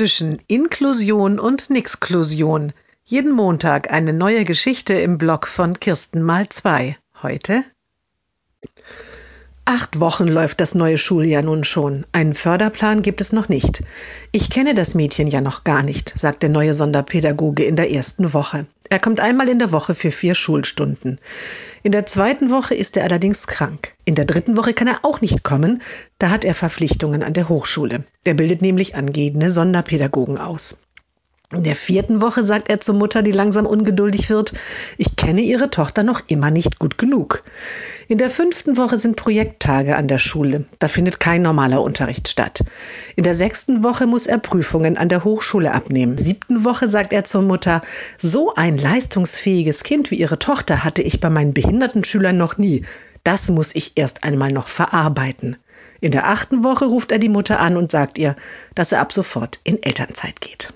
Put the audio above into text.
zwischen Inklusion und Nixklusion. Jeden Montag eine neue Geschichte im Blog von Kirsten mal zwei. Heute? Acht Wochen läuft das neue Schuljahr nun schon. Einen Förderplan gibt es noch nicht. Ich kenne das Mädchen ja noch gar nicht, sagt der neue Sonderpädagoge in der ersten Woche. Er kommt einmal in der Woche für vier Schulstunden. In der zweiten Woche ist er allerdings krank. In der dritten Woche kann er auch nicht kommen, da hat er Verpflichtungen an der Hochschule. Er bildet nämlich angehende Sonderpädagogen aus. In der vierten Woche sagt er zur Mutter, die langsam ungeduldig wird, ich kenne ihre Tochter noch immer nicht gut genug. In der fünften Woche sind Projekttage an der Schule. Da findet kein normaler Unterricht statt. In der sechsten Woche muss er Prüfungen an der Hochschule abnehmen. Siebten Woche sagt er zur Mutter, so ein leistungsfähiges Kind wie ihre Tochter hatte ich bei meinen behinderten Schülern noch nie. Das muss ich erst einmal noch verarbeiten. In der achten Woche ruft er die Mutter an und sagt ihr, dass er ab sofort in Elternzeit geht.